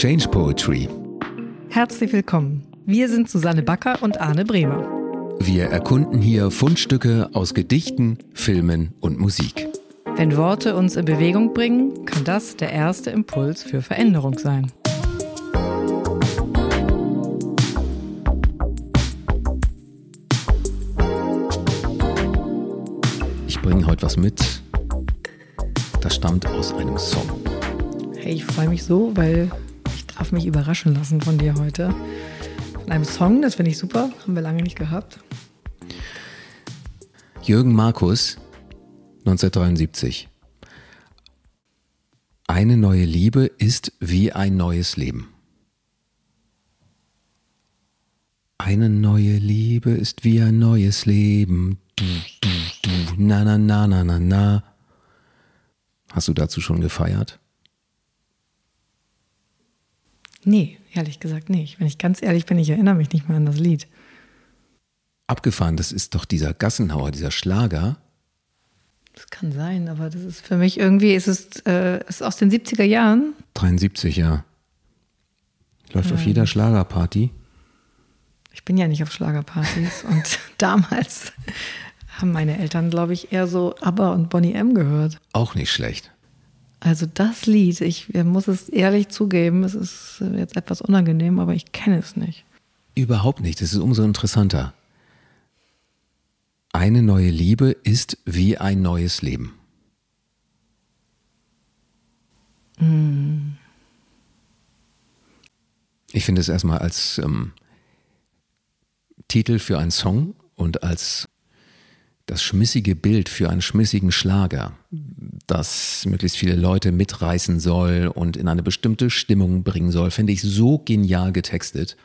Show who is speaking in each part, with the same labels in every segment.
Speaker 1: Change Poetry.
Speaker 2: Herzlich willkommen. Wir sind Susanne Backer und Arne Bremer.
Speaker 1: Wir erkunden hier Fundstücke aus Gedichten, Filmen und Musik.
Speaker 2: Wenn Worte uns in Bewegung bringen, kann das der erste Impuls für Veränderung sein.
Speaker 1: Ich bringe heute was mit. Das stammt aus einem Song.
Speaker 2: Hey, ich freue mich so, weil darf mich überraschen lassen von dir heute. Von einem Song, das finde ich super, haben wir lange nicht gehabt.
Speaker 1: Jürgen Markus, 1973. Eine neue Liebe ist wie ein neues Leben. Eine neue Liebe ist wie ein neues Leben. Du, du, du, na, na, na, na, na, na. Hast du dazu schon gefeiert?
Speaker 2: Nee, ehrlich gesagt nicht. Wenn ich ganz ehrlich bin, ich erinnere mich nicht mehr an das Lied.
Speaker 1: Abgefahren, das ist doch dieser Gassenhauer, dieser Schlager.
Speaker 2: Das kann sein, aber das ist für mich irgendwie, ist es äh, ist aus den 70er Jahren.
Speaker 1: 73, ja. Läuft auf jeder Schlagerparty.
Speaker 2: Ich bin ja nicht auf Schlagerpartys und damals haben meine Eltern, glaube ich, eher so ABBA und Bonnie M gehört.
Speaker 1: Auch nicht schlecht.
Speaker 2: Also das Lied, ich muss es ehrlich zugeben, es ist jetzt etwas unangenehm, aber ich kenne es nicht.
Speaker 1: Überhaupt nicht. Das ist umso interessanter. Eine neue Liebe ist wie ein neues Leben. Ich finde es erstmal als ähm, Titel für einen Song und als das schmissige Bild für einen schmissigen Schlager, das möglichst viele Leute mitreißen soll und in eine bestimmte Stimmung bringen soll, finde ich so genial getextet.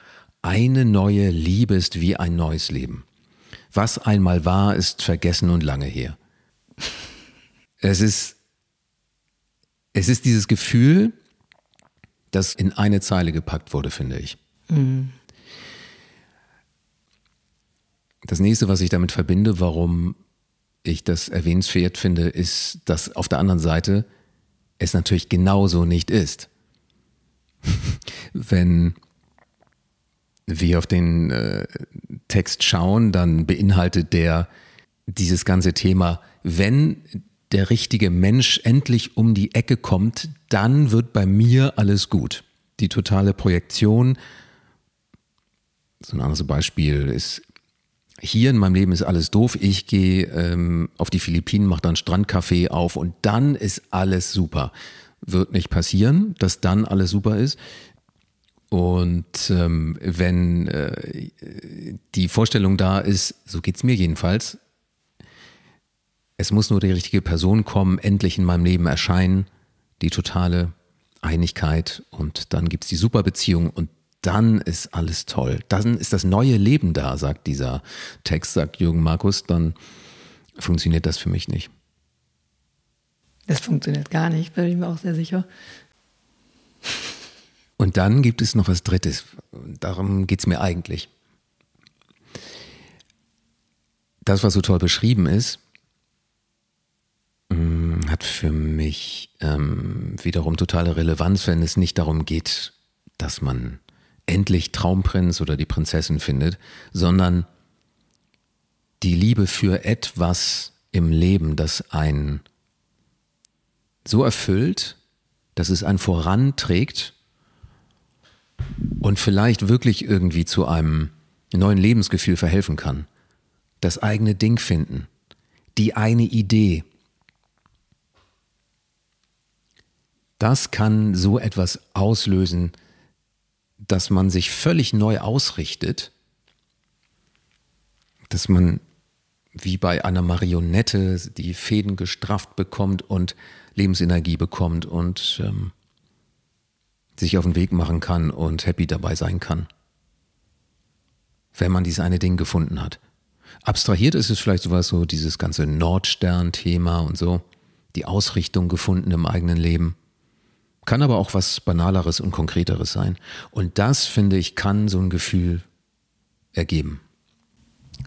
Speaker 1: Eine neue Liebe ist wie ein neues Leben. Was einmal war, ist vergessen und lange her. Es ist, es ist dieses Gefühl, das in eine Zeile gepackt wurde, finde ich. Das nächste, was ich damit verbinde, warum ich das erwähnenswert finde, ist, dass auf der anderen Seite es natürlich genauso nicht ist. Wenn wir auf den äh, Text schauen, dann beinhaltet der dieses ganze Thema, wenn der richtige Mensch endlich um die Ecke kommt, dann wird bei mir alles gut. Die totale Projektion. So ein anderes Beispiel ist, hier in meinem Leben ist alles doof. Ich gehe ähm, auf die Philippinen, mache dann Strandcafé auf und dann ist alles super. Wird nicht passieren, dass dann alles super ist. Und ähm, wenn äh, die Vorstellung da ist, so geht es mir jedenfalls, es muss nur die richtige Person kommen, endlich in meinem Leben erscheinen, die totale Einigkeit und dann gibt es die Superbeziehung und dann ist alles toll. Dann ist das neue Leben da, sagt dieser Text, sagt Jürgen Markus, dann funktioniert das für mich nicht.
Speaker 2: Das funktioniert gar nicht, bin ich mir auch sehr sicher.
Speaker 1: Und dann gibt es noch was Drittes. Darum geht es mir eigentlich. Das, was so toll beschrieben ist, mm, hat für mich ähm, wiederum totale Relevanz, wenn es nicht darum geht, dass man endlich Traumprinz oder die Prinzessin findet, sondern die Liebe für etwas im Leben, das einen so erfüllt, dass es einen voranträgt und vielleicht wirklich irgendwie zu einem neuen Lebensgefühl verhelfen kann. Das eigene Ding finden, die eine Idee. Das kann so etwas auslösen, dass man sich völlig neu ausrichtet, dass man wie bei einer Marionette die Fäden gestrafft bekommt und Lebensenergie bekommt und ähm, sich auf den Weg machen kann und happy dabei sein kann. Wenn man dieses eine Ding gefunden hat. Abstrahiert ist es vielleicht sowas so, dieses ganze Nordstern-Thema und so, die Ausrichtung gefunden im eigenen Leben. Kann aber auch was Banaleres und Konkreteres sein. Und das, finde ich, kann so ein Gefühl ergeben.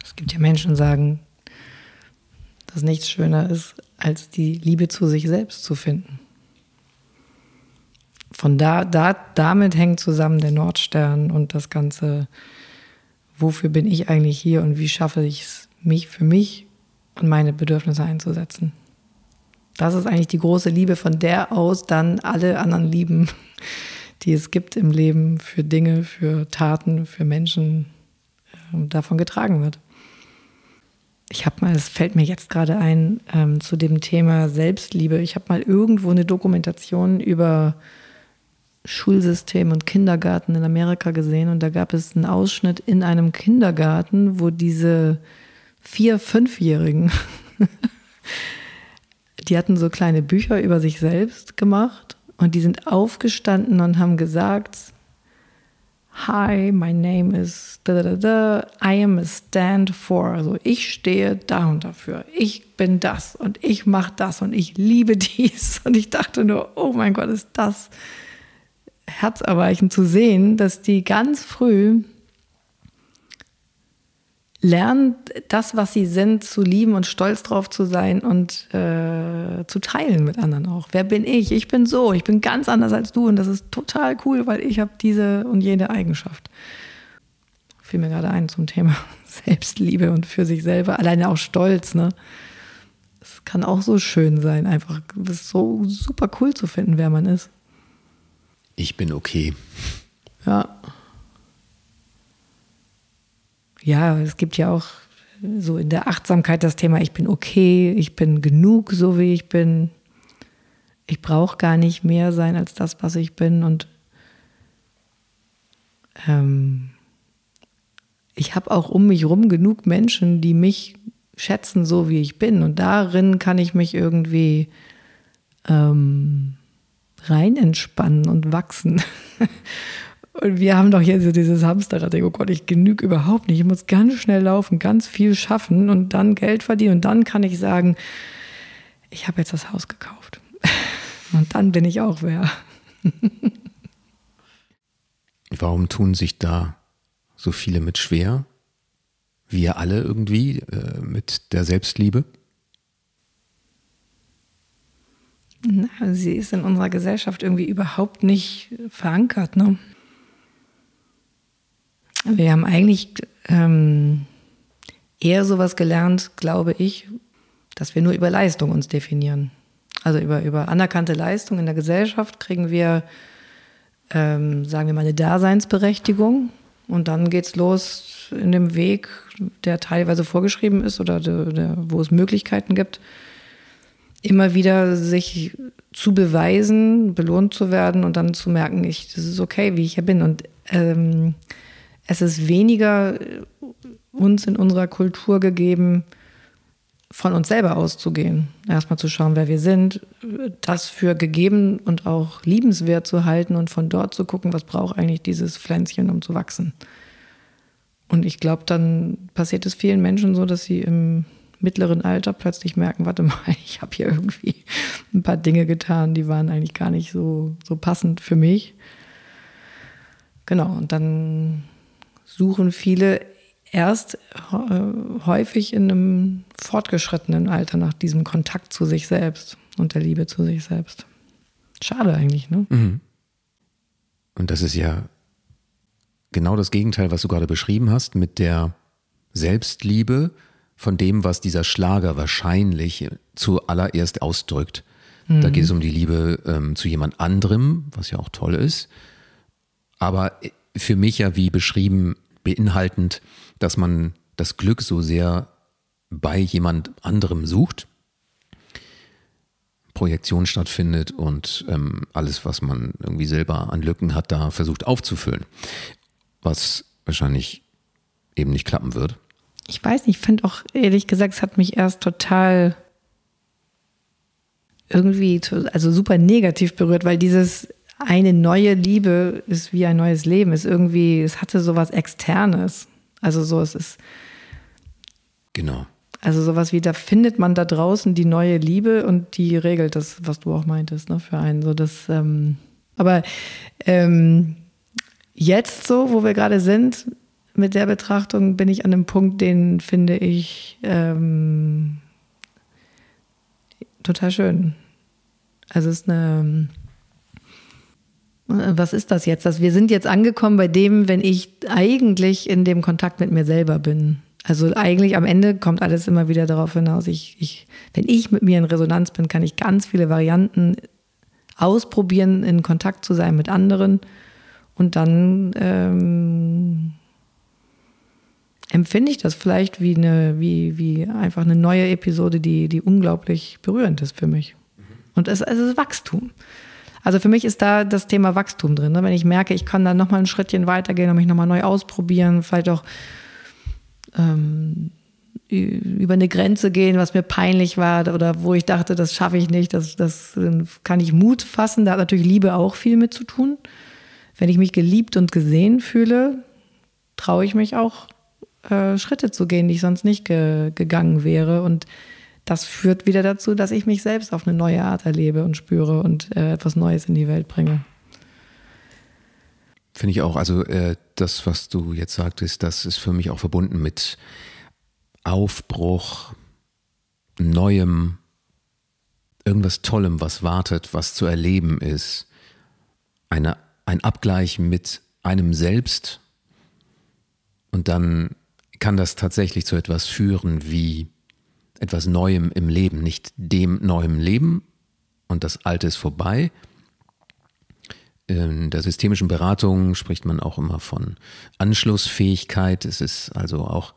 Speaker 2: Es gibt ja Menschen, die sagen, dass nichts schöner ist, als die Liebe zu sich selbst zu finden. von da, da, damit hängt zusammen der Nordstern und das Ganze, wofür bin ich eigentlich hier und wie schaffe ich es, mich für mich und meine Bedürfnisse einzusetzen. Das ist eigentlich die große Liebe, von der aus dann alle anderen Lieben, die es gibt im Leben, für Dinge, für Taten, für Menschen, äh, davon getragen wird. Ich habe mal, es fällt mir jetzt gerade ein, ähm, zu dem Thema Selbstliebe. Ich habe mal irgendwo eine Dokumentation über Schulsystem und Kindergarten in Amerika gesehen und da gab es einen Ausschnitt in einem Kindergarten, wo diese vier, fünfjährigen die hatten so kleine Bücher über sich selbst gemacht und die sind aufgestanden und haben gesagt, Hi, my name is da, da, da, I am a stand for. Also ich stehe da und dafür. Ich bin das und ich mache das und ich liebe dies. Und ich dachte nur, oh mein Gott, ist das herzerweichend zu sehen, dass die ganz früh lernen, das, was sie sind, zu lieben und stolz drauf zu sein und äh, zu teilen mit anderen auch. Wer bin ich? Ich bin so, ich bin ganz anders als du und das ist total cool, weil ich habe diese und jene Eigenschaft. Fiel mir gerade ein zum Thema Selbstliebe und für sich selber, alleine auch Stolz, ne? Es kann auch so schön sein, einfach so super cool zu finden, wer man ist.
Speaker 1: Ich bin okay.
Speaker 2: Ja ja, es gibt ja auch so in der Achtsamkeit das Thema, ich bin okay, ich bin genug, so wie ich bin. Ich brauche gar nicht mehr sein als das, was ich bin. Und ähm, ich habe auch um mich rum genug Menschen, die mich schätzen, so wie ich bin. Und darin kann ich mich irgendwie ähm, rein entspannen und wachsen. Und wir haben doch hier so dieses Hamsterrad. Oh Gott, ich genüge überhaupt nicht. Ich muss ganz schnell laufen, ganz viel schaffen und dann Geld verdienen. Und dann kann ich sagen, ich habe jetzt das Haus gekauft. Und dann bin ich auch wer.
Speaker 1: Warum tun sich da so viele mit schwer? Wir alle irgendwie äh, mit der Selbstliebe?
Speaker 2: Na, sie ist in unserer Gesellschaft irgendwie überhaupt nicht verankert. Ne? Wir haben eigentlich ähm, eher sowas gelernt, glaube ich, dass wir nur über Leistung uns definieren. Also über, über anerkannte Leistung in der Gesellschaft kriegen wir, ähm, sagen wir mal, eine Daseinsberechtigung. Und dann geht's los in dem Weg, der teilweise vorgeschrieben ist oder der, der, wo es Möglichkeiten gibt, immer wieder sich zu beweisen, belohnt zu werden und dann zu merken, ich, das ist okay, wie ich hier bin. Und ähm, es ist weniger äh, uns in unserer Kultur gegeben, von uns selber auszugehen. Erstmal zu schauen, wer wir sind, das für gegeben und auch liebenswert zu halten und von dort zu gucken, was braucht eigentlich dieses Pflänzchen, um zu wachsen. Und ich glaube, dann passiert es vielen Menschen so, dass sie im mittleren Alter plötzlich merken, warte mal, ich habe hier irgendwie ein paar Dinge getan, die waren eigentlich gar nicht so, so passend für mich. Genau, und dann suchen viele erst äh, häufig in einem fortgeschrittenen Alter nach diesem Kontakt zu sich selbst und der Liebe zu sich selbst. Schade eigentlich, ne? Mhm.
Speaker 1: Und das ist ja genau das Gegenteil, was du gerade beschrieben hast, mit der Selbstliebe von dem, was dieser Schlager wahrscheinlich zuallererst ausdrückt. Mhm. Da geht es um die Liebe ähm, zu jemand anderem, was ja auch toll ist. Aber für mich ja, wie beschrieben, beinhaltend, dass man das Glück so sehr bei jemand anderem sucht, Projektion stattfindet und ähm, alles, was man irgendwie selber an Lücken hat, da versucht aufzufüllen, was wahrscheinlich eben nicht klappen wird.
Speaker 2: Ich weiß nicht, ich finde auch ehrlich gesagt, es hat mich erst total irgendwie, also super negativ berührt, weil dieses eine neue Liebe ist wie ein neues Leben, ist irgendwie, es hatte sowas Externes. Also so, es ist.
Speaker 1: Genau.
Speaker 2: Also sowas wie, da findet man da draußen die neue Liebe und die regelt das, was du auch meintest, ne, für einen. So das, ähm, aber ähm, jetzt so, wo wir gerade sind, mit der Betrachtung bin ich an einem Punkt, den finde ich ähm, total schön. Also es ist eine was ist das jetzt? Dass wir sind jetzt angekommen bei dem, wenn ich eigentlich in dem Kontakt mit mir selber bin. Also eigentlich am Ende kommt alles immer wieder darauf hinaus. Ich, ich, wenn ich mit mir in Resonanz bin, kann ich ganz viele Varianten ausprobieren, in Kontakt zu sein mit anderen. Und dann ähm, empfinde ich das vielleicht wie eine, wie, wie einfach eine neue Episode, die, die unglaublich berührend ist für mich. Und es, es ist Wachstum. Also für mich ist da das Thema Wachstum drin. Ne? Wenn ich merke, ich kann da nochmal ein Schrittchen weitergehen und mich nochmal neu ausprobieren, vielleicht auch ähm, über eine Grenze gehen, was mir peinlich war oder wo ich dachte, das schaffe ich nicht, das, das kann ich Mut fassen. Da hat natürlich Liebe auch viel mit zu tun. Wenn ich mich geliebt und gesehen fühle, traue ich mich auch, äh, Schritte zu gehen, die ich sonst nicht ge gegangen wäre. Und das führt wieder dazu, dass ich mich selbst auf eine neue Art erlebe und spüre und äh, etwas Neues in die Welt bringe.
Speaker 1: Finde ich auch. Also äh, das, was du jetzt sagtest, das ist für mich auch verbunden mit Aufbruch, Neuem, irgendwas Tollem, was wartet, was zu erleben ist. Eine, ein Abgleich mit einem selbst. Und dann kann das tatsächlich zu etwas führen wie etwas Neuem im Leben, nicht dem neuen Leben und das Alte ist vorbei. In der systemischen Beratung spricht man auch immer von Anschlussfähigkeit. Es ist also auch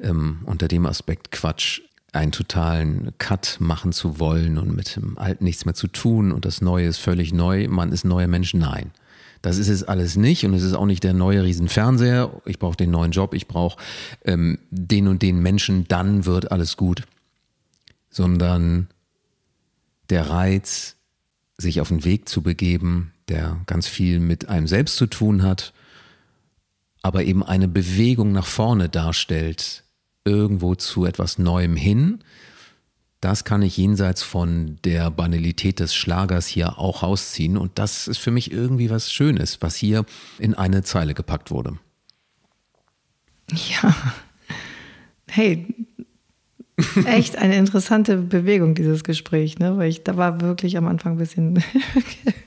Speaker 1: ähm, unter dem Aspekt Quatsch, einen totalen Cut machen zu wollen und mit dem Alten nichts mehr zu tun und das Neue ist völlig neu. Man ist neuer Mensch. Nein. Das ist es alles nicht und es ist auch nicht der neue Riesenfernseher. Ich brauche den neuen Job, ich brauche ähm, den und den Menschen, dann wird alles gut sondern der Reiz, sich auf den Weg zu begeben, der ganz viel mit einem selbst zu tun hat, aber eben eine Bewegung nach vorne darstellt, irgendwo zu etwas Neuem hin, das kann ich jenseits von der Banalität des Schlagers hier auch rausziehen. Und das ist für mich irgendwie was Schönes, was hier in eine Zeile gepackt wurde.
Speaker 2: Ja. Hey, echt eine interessante Bewegung, dieses Gespräch, ne? weil ich da war wirklich am Anfang ein bisschen,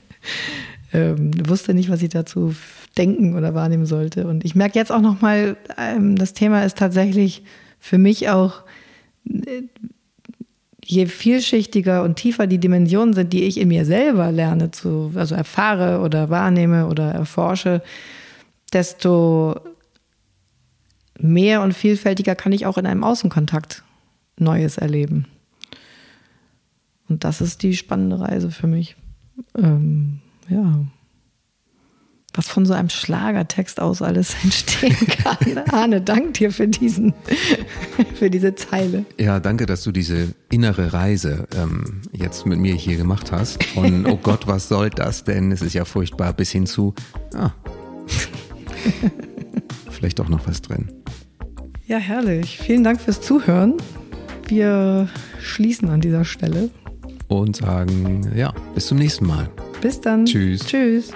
Speaker 2: ähm, wusste nicht, was ich dazu denken oder wahrnehmen sollte. Und ich merke jetzt auch nochmal, ähm, das Thema ist tatsächlich für mich auch, äh, je vielschichtiger und tiefer die Dimensionen sind, die ich in mir selber lerne, zu, also erfahre oder wahrnehme oder erforsche, desto mehr und vielfältiger kann ich auch in einem Außenkontakt Neues erleben. Und das ist die spannende Reise für mich. Ähm, ja. Was von so einem Schlagertext aus alles entstehen kann. Arne, dank dir für diesen, für diese Zeile.
Speaker 1: Ja, danke, dass du diese innere Reise ähm, jetzt mit mir hier gemacht hast. Von, oh Gott, was soll das denn? Es ist ja furchtbar, bis hin zu, ah, vielleicht doch noch was drin.
Speaker 2: Ja, herrlich. Vielen Dank fürs Zuhören wir schließen an dieser Stelle.
Speaker 1: Und sagen, ja, bis zum nächsten Mal.
Speaker 2: Bis dann.
Speaker 1: Tschüss.
Speaker 2: Tschüss.